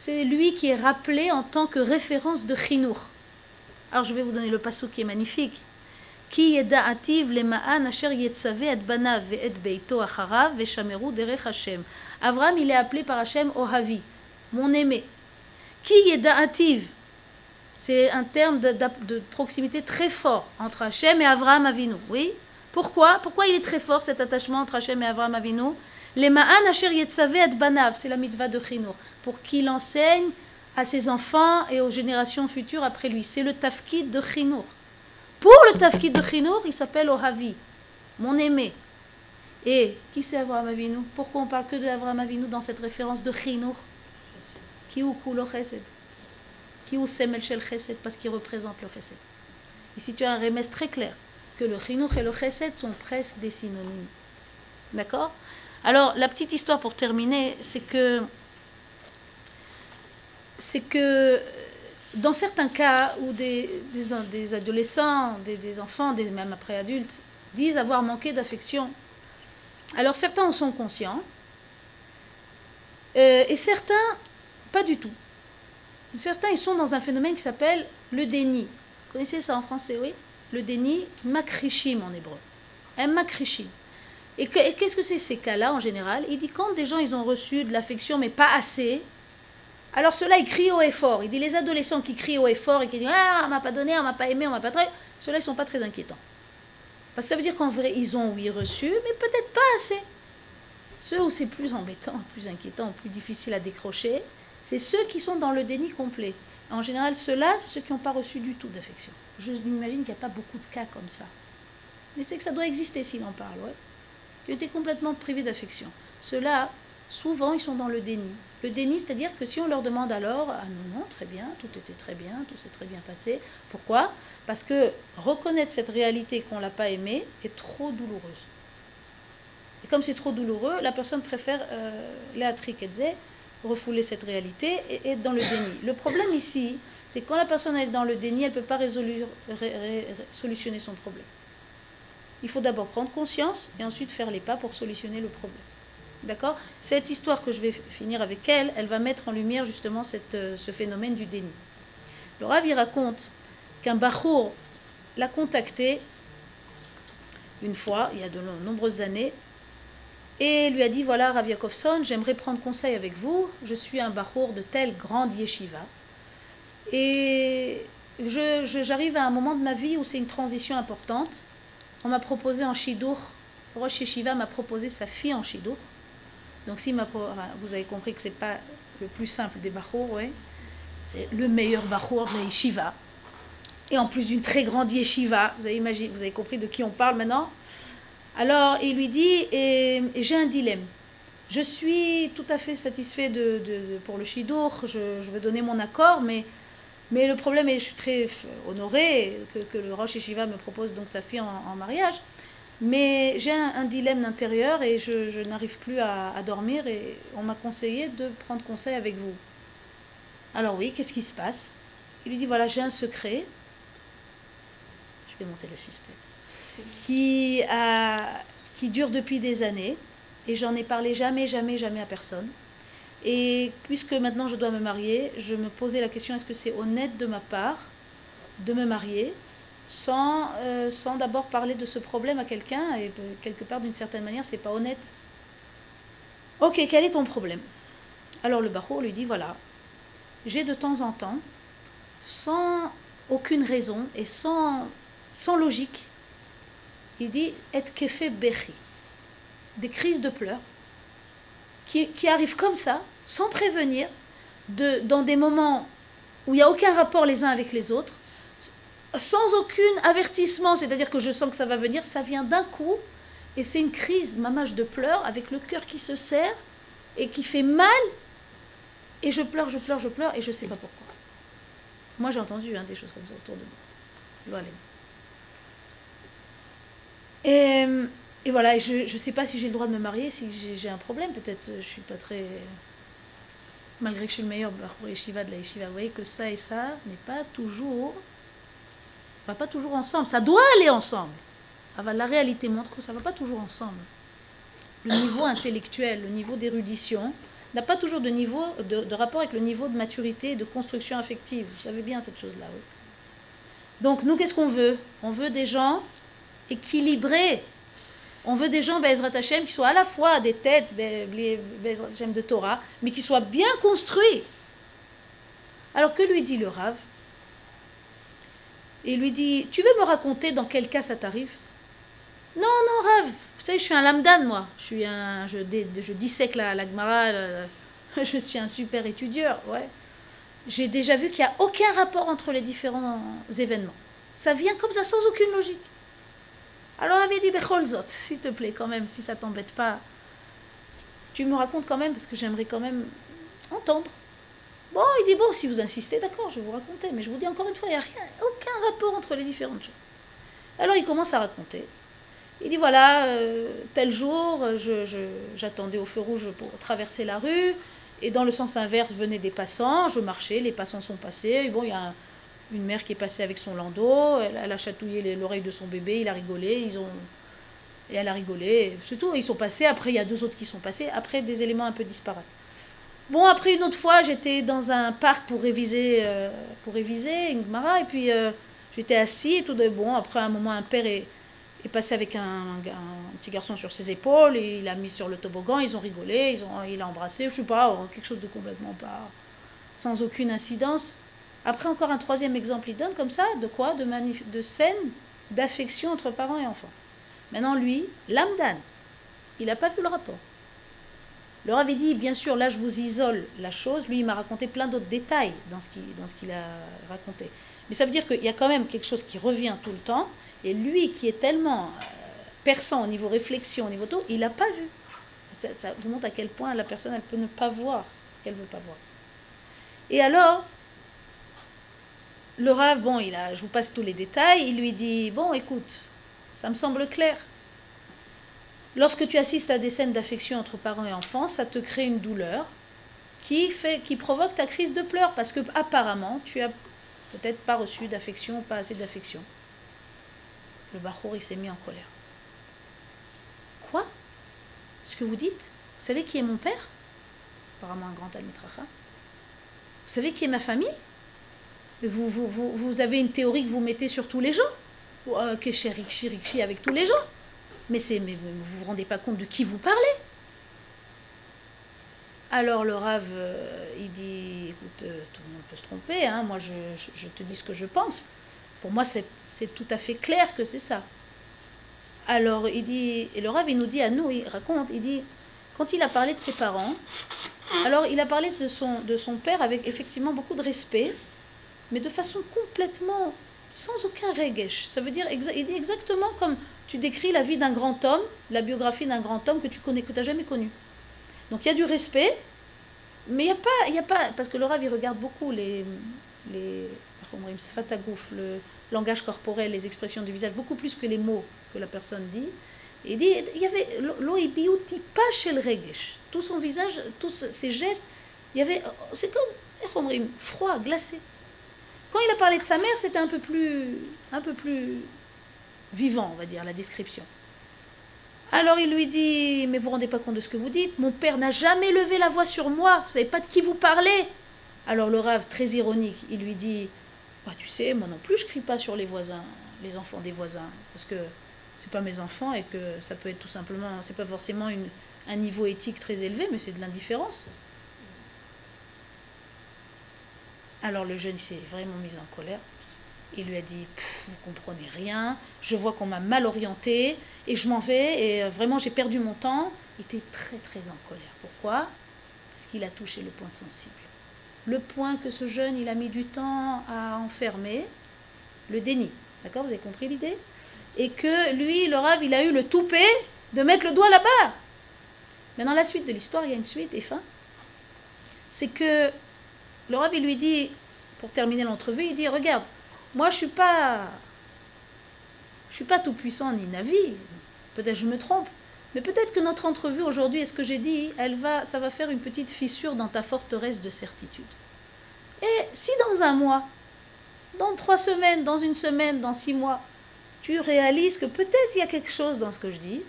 c'est lui qui est rappelé en tant que référence de Chinour. Alors je vais vous donner le passage qui est magnifique. Ki yeda'ativ lema'an asher yetzave et banav et beito acharav veshameru derech Hashem. Avram, il est appelé par Hashem Ohavi, mon aimé. Yeda'ativ, c'est un terme de, proximité très fort entre Hashem et Avram Avinu. Oui Pourquoi? Pourquoi il est très fort cet attachement entre Hashem et Avram Avinu? Les ma'an asher et banav, c'est la mitzvah de Chinour, pour qu'il enseigne à ses enfants et aux générations futures après lui. C'est le tafkid de Chinour. Pour le tafkid de Chinour, il s'appelle Ohavi, mon aimé. Et qui c'est Avraham Avinu? Pourquoi on parle que de Avraham Avinu dans cette référence de Chinour Qui ou kulo chesed? Qui ou semel shel chesed Parce qu'il représente le chesed. Ici, tu as un remède très clair que le Chinour et le chesed sont presque des synonymes. D'accord? Alors, la petite histoire pour terminer, c'est que, c'est que dans certains cas où des, adolescents, des, enfants, des, même après adultes, disent avoir manqué d'affection, alors certains en sont conscients, euh, et certains, pas du tout. Certains, ils sont dans un phénomène qui s'appelle le déni. Vous connaissez ça en français, oui? Le déni, makrishim en hébreu. Un makrishim. Et qu'est-ce que c'est ces cas-là en général? Il dit quand des gens ils ont reçu de l'affection mais pas assez, alors ceux-là ils crient haut et fort. Il dit les adolescents qui crient haut et fort et qui disent ah on m'a pas donné, on m'a pas aimé, on m'a pas traité, ceux-là ils sont pas très inquiétants. Parce que ça veut dire qu'en vrai ils ont oui reçu mais peut-être pas assez. Ceux où c'est plus embêtant, <laughs> plus inquiétant, plus difficile à décrocher, c'est ceux qui sont dans le déni complet. En général, ceux-là, c'est ceux qui n'ont pas reçu du tout d'affection. Je m'imagine qu'il n'y a pas beaucoup de cas comme ça. Mais c'est que ça doit exister s'il en parle, ouais qui étaient complètement privés d'affection. Ceux-là, souvent, ils sont dans le déni. Le déni, c'est-à-dire que si on leur demande alors, ah non, non, très bien, tout était très bien, tout s'est très bien passé. Pourquoi? Parce que reconnaître cette réalité qu'on l'a pas aimée est trop douloureuse. Et comme c'est trop douloureux, la personne préfère, euh, refouler cette réalité et être dans le déni. Le problème ici, c'est quand la personne est dans le déni, elle ne peut pas solutionner son problème il faut d'abord prendre conscience et ensuite faire les pas pour solutionner le problème. D'accord Cette histoire que je vais finir avec elle, elle va mettre en lumière justement euh, ce phénomène du déni. Le Rav, raconte qu'un Bachour l'a contacté une fois, il y a de nombreuses années, et lui a dit Voilà, Rav Yakovson, j'aimerais prendre conseil avec vous. Je suis un Bachour de telle grande yeshiva. Et j'arrive à un moment de ma vie où c'est une transition importante. On m'a proposé en Shidour, Rosh Yeshiva m'a proposé sa fille en Shidour. Donc si vous avez compris que c'est pas le plus simple des Bachour, c'est le meilleur bachour de yeshiva. Et en plus d'une très grande yeshiva, vous avez, imaginé, vous avez compris de qui on parle maintenant? Alors il lui dit, j'ai un dilemme. Je suis tout à fait satisfait de, pour le shidour, je, veux donner mon accord, mais, le problème est, je suis très honorée que, le Rosh Yeshiva me propose donc sa fille en, mariage, mais j'ai un, dilemme d'intérieur et je, n'arrive plus à, à dormir et on m'a conseillé de prendre conseil avec vous. Alors oui, qu'est-ce qui se passe? Il lui dit, voilà, j'ai un secret, je vais monter le suspense, qui, a, qui dure depuis des années, et j'en ai parlé jamais, jamais, jamais à personne. Et puisque maintenant je dois me marier, je me posais la question, est-ce que c'est honnête de ma part de me marier sans, euh, sans d'abord parler de ce problème à quelqu'un, et quelque part d'une certaine manière, c'est pas honnête. Ok, quel est ton problème? Alors le barreau lui dit, voilà, j'ai de temps en temps, sans aucune raison et sans logique. Il dit et kefe des crises de pleurs qui, arrivent comme ça, sans prévenir, dans des moments où il n'y a aucun rapport les uns avec les autres, sans aucun avertissement, c'est-à-dire que je sens que ça va venir, ça vient d'un coup, et c'est une crise, mamage de pleurs, avec le cœur qui se serre et qui fait mal, et je pleure, je pleure, je pleure, et je ne sais pas pourquoi. Moi j'ai entendu hein, des choses comme ça autour de moi. Et, et voilà, je ne sais pas si j'ai le droit de me marier, si j'ai un problème, peut-être je suis pas très... Malgré que je suis le meilleur pour yeshiva de la yeshiva, vous voyez que ça et ça n'est pas toujours... va pas toujours ensemble, ça doit aller ensemble. Ah bah, la réalité montre que ça va pas toujours ensemble. Le niveau intellectuel, le niveau d'érudition, n'a pas toujours de, niveau, de, rapport avec le niveau de maturité et de construction affective. Vous savez bien cette chose-là. Oui. Donc nous, qu'est-ce qu'on veut? On veut des gens équilibrés. On veut des gens, Bezrat Hashem, qui soient à la fois des têtes, Bezrat de Torah, mais qui soient bien construits. Alors que lui dit le Rav? Il lui dit, tu veux me raconter dans quel cas ça t'arrive? Non, non, Rav, vous savez, je suis un lamdan, moi. Je, suis un, je, dissèque la, la Gemara, <laughs> je suis un super étudieur, ouais. J'ai déjà vu qu'il n'y a aucun rapport entre les différents événements. Ça vient comme ça, sans aucune logique. Alors avait dit Becholzot, s'il te plaît, quand même, si ça t'embête pas, tu me racontes quand même, parce que j'aimerais quand même entendre. Bon, il dit bon, si vous insistez, d'accord, je vais vous raconter, mais je vous dis encore une fois, il n'y a rien, aucun rapport entre les différentes choses. Alors il commence à raconter. Il dit voilà, euh, tel jour, j'attendais au feu rouge pour traverser la rue, et dans le sens inverse venaient des passants, je marchais, les passants sont passés, bon, il y a une mère qui est passée avec son landau, elle, a chatouillé l'oreille de son bébé, il a rigolé, ils ont... Et elle a rigolé, c'est tout, ils sont passés, après il y a deux autres qui sont passés, après des éléments un peu disparates. Bon, après une autre fois, j'étais dans un parc pour réviser, euh, pour réviser une Gemara, et puis euh, j'étais assis, et tout de bon, après un moment, un père est, est passé avec un, un, petit garçon sur ses épaules, et il l'a mis sur le toboggan, ils ont rigolé, ils ont, il a embrassé, je sais pas, quelque chose de complètement pas, sans aucune incidence. Après, encore un troisième exemple, il donne comme ça, de quoi? De, de scène d'affection entre parents et enfants. Maintenant, lui, l'amdan, il n'a pas vu le rapport. Le avait dit, bien sûr, là je vous isole la chose, lui il m'a raconté plein d'autres détails dans ce qu'il a raconté. Mais ça veut dire qu'il y a quand même quelque chose qui revient tout le temps, et lui qui est tellement euh, perçant au niveau réflexion, au niveau tout, il n'a pas vu. Ça, ça, vous montre à quel point la personne, elle peut ne pas voir ce qu'elle ne veut pas voir. Et alors, le Rav, bon, il a, je vous passe tous les détails, il lui dit, bon, écoute, ça me semble clair. Lorsque tu assistes à des scènes d'affection entre parents et enfants, ça te crée une douleur qui, fait, qui provoque ta crise de pleurs parce que apparemment tu as peut-être pas reçu d'affection, pas assez d'affection. Le Bachour, il s'est mis en colère. Quoi? Ce que vous dites? Vous savez qui est mon père? Apparemment un grand Almitracha. Vous savez qui est ma famille? Vous, avez une théorie que vous mettez sur tous les gens, euh, que chez avec tous les gens? Mais, mais vous ne vous rendez pas compte de qui vous parlez. Alors le Rav, euh, il dit, écoute, euh, tout le monde peut se tromper, hein, moi je, je, te dis ce que je pense. Pour moi, c'est tout à fait clair que c'est ça. Alors il dit, et le Rav, il nous dit à nous, il raconte, il dit, quand il a parlé de ses parents, Alors il a parlé de son, de son père avec effectivement beaucoup de respect, mais de façon complètement sans aucun regesh. Ça veut dire, il dit exactement comme tu décris la vie d'un grand homme, la biographie d'un grand homme que tu connais, que tu n'as jamais connu. Donc il y a du respect, mais il n'y a pas, a pas, parce que le Rav il regarde beaucoup les, les, le langage corporel, les expressions du visage, beaucoup plus que les mots que la personne dit. il dit, il y avait chez le regesh. Tout son visage, tous ses gestes, il y avait, c'est comme, froid, glacé. Quand il a parlé de sa mère, c'était un peu plus, un peu plus vivant, on va dire, la description. Alors il lui dit, mais vous vous rendez pas compte de ce que vous dites, mon père n'a jamais levé la voix sur moi, vous savez pas de qui vous parlez. Alors le rave, très ironique, il lui dit, bah, tu sais, moi non plus je crie pas sur les voisins, les enfants des voisins, parce que c'est pas mes enfants et que ça peut être tout simplement, c'est pas forcément un niveau éthique très élevé, mais c'est de l'indifférence. Alors le jeune s'est vraiment mis en colère. Il lui a dit Vous comprenez rien, je vois qu'on m'a mal orienté et je m'en vais et euh, vraiment j'ai perdu mon temps. Il était très très en colère. Pourquoi? Parce qu'il a touché le point sensible. Le point que ce jeune il a mis du temps à enfermer, le déni. D'accord? Vous avez compris l'idée? Et que lui, le rave, il a eu le toupet de mettre le doigt là-bas. Mais dans la suite de l'histoire, il y a une suite et fin. C'est que le rave, il lui dit, pour terminer l'entrevue, il dit Regarde, moi je suis pas. Je suis pas tout puissant ni navi. Peut-être je me trompe. Mais peut-être que notre entrevue aujourd'hui et ce que j'ai dit, elle va, ça va faire une petite fissure dans ta forteresse de certitude. Et si dans un mois, dans trois semaines, dans une semaine, dans six mois, tu réalises que peut-être il y a quelque chose dans ce que je dis,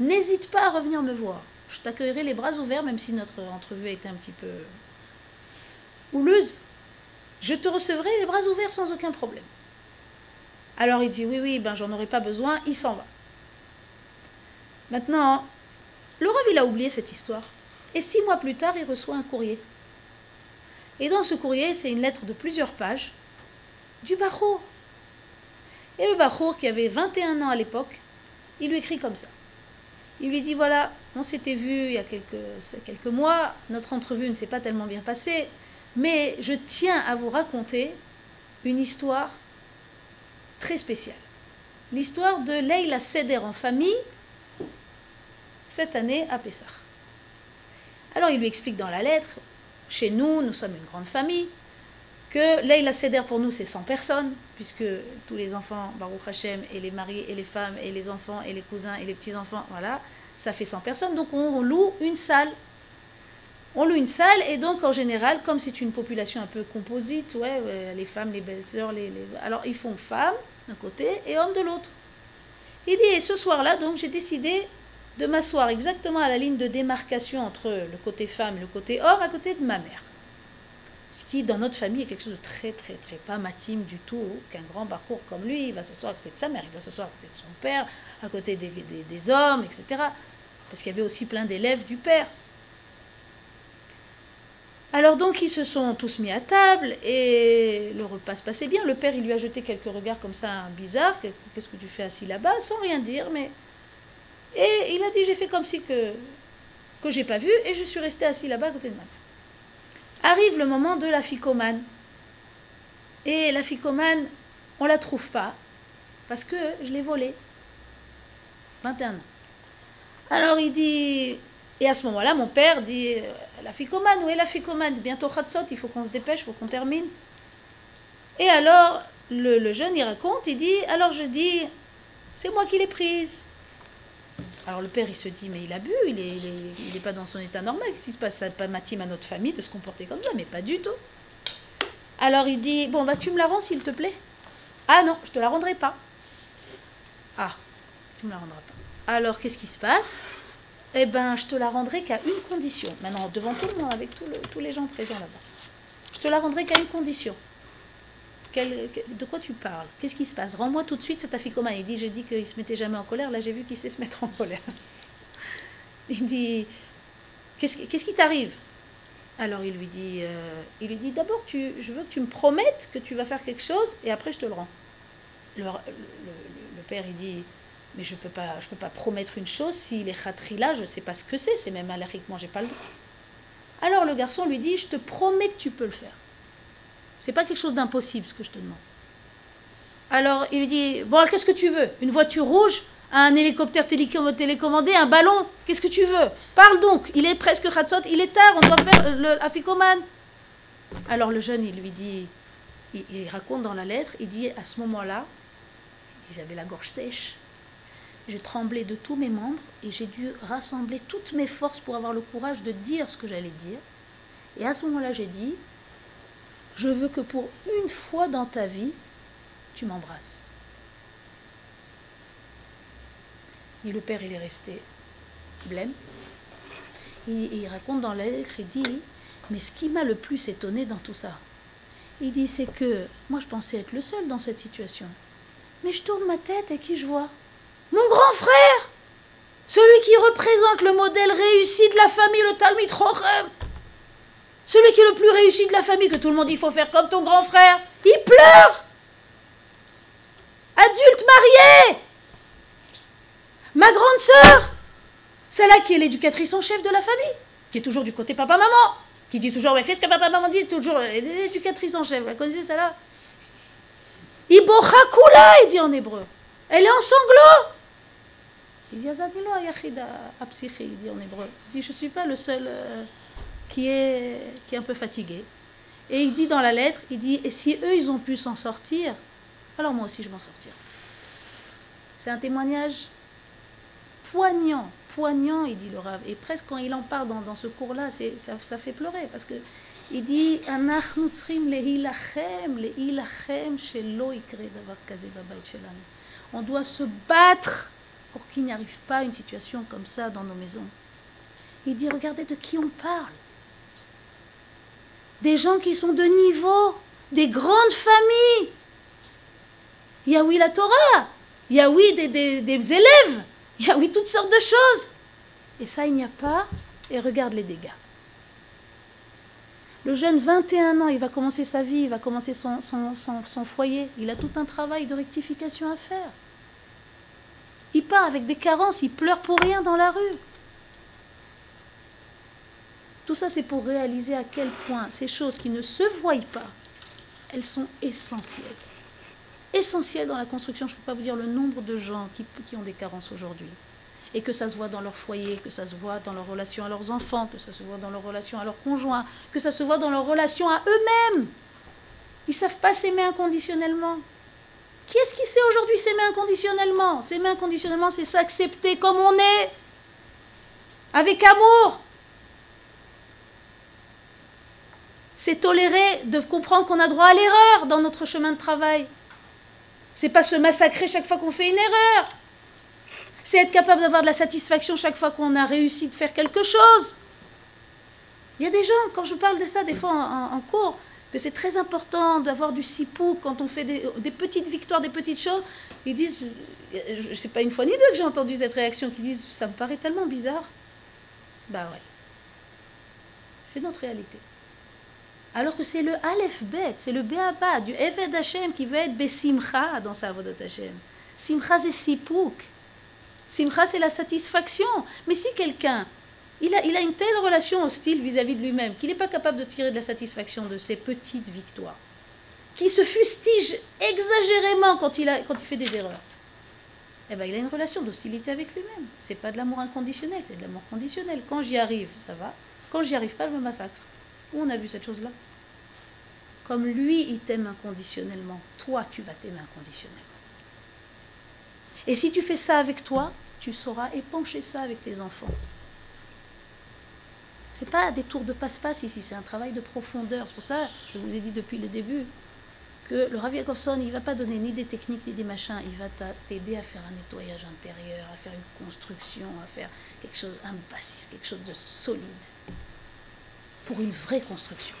n'hésite pas à revenir me voir. Je t'accueillerai les bras ouverts, même si notre entrevue a été un petit peu houleuse. Je te recevrai les bras ouverts sans aucun problème. Alors il dit oui, oui, ben j'en aurai pas besoin, il s'en va. Maintenant, le il a oublié cette histoire. Et six mois plus tard, il reçoit un courrier. Et dans ce courrier, c'est une lettre de plusieurs pages du Bachour. Et le Bachour, qui avait 21 ans à l'époque, il lui écrit comme ça. Il lui dit voilà, on s'était vu il y a quelques mois, notre entrevue ne s'est pas tellement bien passée, mais je tiens à vous raconter une histoire très spéciale. L'histoire de Leila Seder en famille, cette année à Pessah. Alors il lui explique dans la lettre, chez nous, nous sommes une grande famille, que Leila Seder pour nous c'est 100 personnes, puisque tous les enfants, Baruch Hashem, et les maris, et les femmes, et les enfants, et les cousins, et les petits-enfants, voilà, ça fait 100 personnes, donc on loue une salle on loue une salle et donc en général, comme c'est une population un peu composite, ouais, les femmes, les belles-sœurs, les, alors ils font femmes d'un côté et hommes de l'autre. Il dit, et ce soir-là, donc j'ai décidé de m'asseoir exactement à la ligne de démarcation entre le côté femme et le côté homme, à côté de ma mère. Ce qui, dans notre famille, est quelque chose de très, très, très pas matime du tout, qu'un grand parcours comme lui, il va s'asseoir à côté de sa mère, il va s'asseoir à côté de son père, à côté des, des hommes, etc. Parce qu'il y avait aussi plein d'élèves du père. Alors donc ils se sont tous mis à table et le repas se passait bien. Le père il lui a jeté quelques regards comme ça bizarres. Qu'est-ce que tu fais assis là-bas? Sans rien dire mais et il a dit j'ai fait comme si que que j'ai pas vu et je suis resté assis là-bas à côté de ma mère. Arrive le moment de la ficomane et la ficomane on la trouve pas parce que je l'ai volée. 21 ans. Alors il dit et à ce moment-là, mon père dit euh, La ficomane, où est la ficomane Bientôt Khatsot, il faut qu'on se dépêche, il faut qu'on termine. Et alors, le, jeune, il raconte il dit Alors je dis C'est moi qui l'ai prise. Alors le père, il se dit Mais il a bu, il n'est pas dans son état normal. Qu'est-ce qui se passe? Ça pas à notre famille de se comporter comme ça, mais pas du tout. Alors il dit Bon, bah tu me la rends s'il te plaît? Ah non, je te la rendrai pas. Ah, tu me la rendras pas. Alors qu'est-ce qui se passe? Eh ben, je te la rendrai qu'à une condition. Maintenant, devant tout le monde, avec tous les gens présents là-bas. Je te la rendrai qu'à une condition. de quoi tu parles? Qu'est-ce qui se passe? Rends-moi tout de suite cet afficoma. Il dit, j'ai dit qu'il se mettait jamais en colère. Là, j'ai vu qu'il sait se mettre en colère. <laughs> Il dit, qu'est-ce, qui t'arrive? Alors, il lui dit, euh, il lui dit, d'abord, je veux que tu me promettes que tu vas faire quelque chose et après, je te le rends. le père, il dit, mais je ne peux, pas, peux pas promettre une chose, s'il est là, je ne sais pas ce que c'est, c'est même allergiquement, j'ai pas le droit. Alors le garçon lui dit, je te promets que tu peux le faire. C'est pas quelque chose d'impossible ce que je te demande. Alors il lui dit, bon, qu'est-ce que tu veux? Une voiture rouge? Un hélicoptère télécommandé, un ballon, qu'est-ce que tu veux? Parle donc, il est presque Khatsot, il est tard, on doit faire le afikoman. Alors le jeune, il lui dit, il, raconte dans la lettre, il dit à ce moment-là, j'avais la gorge sèche, j'ai tremblé de tous mes membres et j'ai dû rassembler toutes mes forces pour avoir le courage de dire ce que j'allais dire. Et à ce moment-là, j'ai dit, je veux que pour une fois dans ta vie, tu m'embrasses. Et le père, il est resté blême. Il raconte dans la dit, mais ce qui m'a le plus étonné dans tout ça, il dit, c'est que moi, je pensais être le seul dans cette situation. Mais je tourne ma tête et qui je vois? Mon grand frère Celui qui représente le modèle réussi de la famille, le Talmud Rochem Celui qui est le plus réussi de la famille, que tout le monde dit, il faut faire comme ton grand frère. Il pleure Adulte marié Ma grande sœur, celle-là qui est l'éducatrice en chef de la famille, qui est toujours du côté papa-maman, qui dit toujours, mais fais ce que papa-maman dit, toujours l'éducatrice en chef, vous la connaissez celle-là? Ibochakula, il dit en hébreu. Elle est en sanglots. Il dit, il dit en hébreu. Il dit, je ne suis pas le seul euh, qui, est, qui est un peu fatigué. Et il dit dans la lettre, il dit, et si eux, ils ont pu s'en sortir, alors moi aussi, je m'en sortirai. C'est un témoignage poignant, poignant, il dit le Rav. Et presque quand il en parle dans, ce cours-là, ça, ça fait pleurer parce que il dit on doit se battre pour qu'il n'y arrive pas une situation comme ça dans nos maisons. Il dit regardez de qui on parle. Des gens qui sont de niveau, des grandes familles. Il y a oui la Torah, il y a oui des, des élèves, il y a oui toutes sortes de choses. Et ça, il n'y a pas. Et regarde les dégâts. Le jeune, 21 ans, il va commencer sa vie, il va commencer son, foyer. Il a tout un travail de rectification à faire. Il part avec des carences, il pleure pour rien dans la rue. Tout ça, c'est pour réaliser à quel point ces choses qui ne se voient pas, elles sont essentielles essentiel dans la construction. Je ne peux pas vous dire le nombre de gens qui, ont des carences aujourd'hui. Et que ça se voit dans leur foyer, que ça se voit dans leur relation à leurs enfants, que ça se voit dans leur relation à leurs conjoints, que ça se voit dans leur relation à eux-mêmes. Ils ne savent pas s'aimer inconditionnellement. Qui est-ce qui sait aujourd'hui s'aimer inconditionnellement? S'aimer inconditionnellement, c'est s'accepter comme on est, avec amour. C'est tolérer de comprendre qu'on a droit à l'erreur dans notre chemin de travail. C'est pas se massacrer chaque fois qu'on fait une erreur. C'est être capable d'avoir de la satisfaction chaque fois qu'on a réussi de faire quelque chose. Il y a des gens, quand je parle de ça des fois en, cours, que c'est très important d'avoir du sipou quand on fait des, petites victoires, des petites choses. Ils disent, c'est pas une fois ni deux que j'ai entendu cette réaction, qui disent, ça me paraît tellement bizarre. Bah ouais. C'est notre réalité. Alors que c'est le Aleph Bet, c'est le Be'aba du Eved Hashem qui veut être Besimcha dans sa Vodot Hashem. Simcha c'est Sipouk. Simcha c'est la satisfaction. Mais si quelqu'un, il a, une telle relation hostile vis-à-vis de lui-même qu'il n'est pas capable de tirer de la satisfaction de ses petites victoires, qui se fustige exagérément quand il, fait des erreurs, eh ben, il a une relation d'hostilité avec lui-même. C'est pas de l'amour inconditionnel, c'est de l'amour conditionnel. Quand j'y arrive, ça va. Quand j'y arrive pas, je me massacre. Où on a vu cette chose-là? Comme lui, il t'aime inconditionnellement, toi, tu vas t'aimer inconditionnellement. Et si tu fais ça avec toi, tu sauras épancher ça avec tes enfants. C'est pas des tours de passe-passe ici, c'est un travail de profondeur. C'est pour ça, je vous ai dit depuis le début, que le Rav Yakovson, il va pas donner ni des techniques ni des machins, il va t'aider à faire un nettoyage intérieur, à faire une construction, à faire quelque chose, un bassis, quelque chose de solide pour une vraie construction.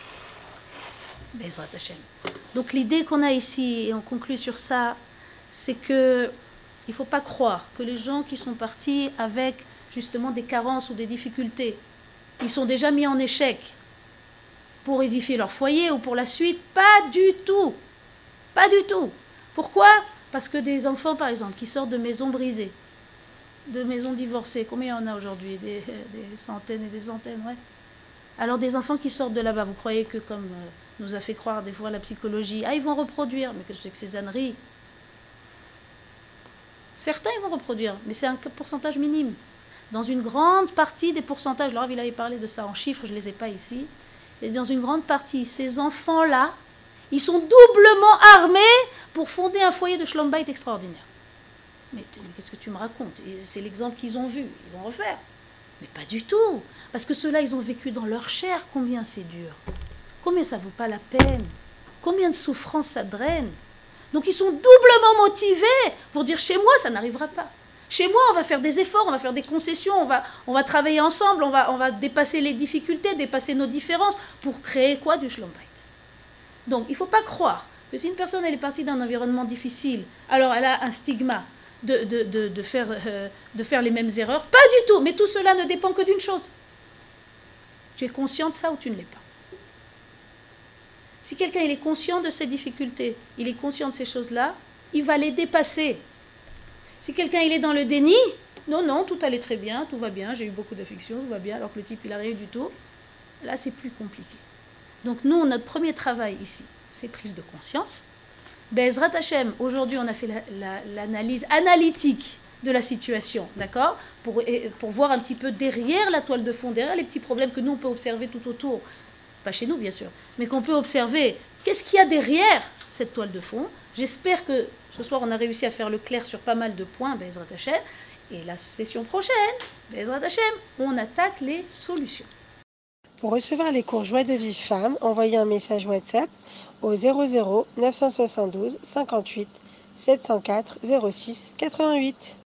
Donc l'idée qu'on a ici, et on conclut sur ça, c'est que il ne faut pas croire que les gens qui sont partis avec justement des carences ou des difficultés, ils sont déjà mis en échec pour édifier leur foyer ou pour la suite. Pas du tout. Pas du tout. Pourquoi? Parce que des enfants, par exemple, qui sortent de maisons brisées, de maisons divorcées, combien il y en a aujourd'hui? Des, centaines et des centaines, ouais Alors des enfants qui sortent de là-bas, vous croyez que comme euh, nous a fait croire des fois la psychologie, ah ils vont reproduire, mais que c'est que ces âneries? Certains ils vont reproduire, mais c'est un pourcentage minime. Dans une grande partie des pourcentages, Laura il avait parlé de ça en chiffres, je ne les ai pas ici, et dans une grande partie, ces enfants-là, ils sont doublement armés pour fonder un foyer de schlombait extraordinaire. Mais qu'est-ce que tu me racontes? C'est l'exemple qu'ils ont vu, ils vont refaire. Mais pas du tout. Parce que ceux-là, ils ont vécu dans leur chair combien c'est dur. Combien ça vaut pas la peine? Combien de souffrances ça draine? Donc ils sont doublement motivés pour dire chez moi, ça n'arrivera pas. Chez moi, on va faire des efforts, on va faire des concessions, on va, on va travailler ensemble, on va, on va dépasser les difficultés, dépasser nos différences pour créer quoi? Du schlombait. Donc il ne faut pas croire que si une personne elle est partie d'un environnement difficile, alors elle a un stigma de, de, faire, euh, de faire les mêmes erreurs. Pas du tout, mais tout cela ne dépend que d'une chose. Tu es conscient de ça ou tu ne l'es pas? Si quelqu'un est conscient de ses difficultés, il est conscient de ces choses-là, il va les dépasser. Si quelqu'un est dans le déni, non, non, tout allait très bien, tout va bien, j'ai eu beaucoup d'affection, tout va bien, alors que le type il n'a rien du tout, là c'est plus compliqué. Donc nous, notre premier travail ici, c'est prise de conscience. Bezrat aujourd'hui on a fait l'analyse analytique de la situation, d'accord pour, pour voir un petit peu derrière la toile de fond, derrière les petits problèmes que nous on peut observer tout autour, pas chez nous bien sûr, mais qu'on peut observer, qu'est-ce qu'il y a derrière cette toile de fond? J'espère que ce soir on a réussi à faire le clair sur pas mal de points, Bezrat Hashem, et la session prochaine, Bezrat Hashem, on attaque les solutions. Pour recevoir les cours Joie de vie femme, envoyez un message WhatsApp au 00 972 58 704 06 88.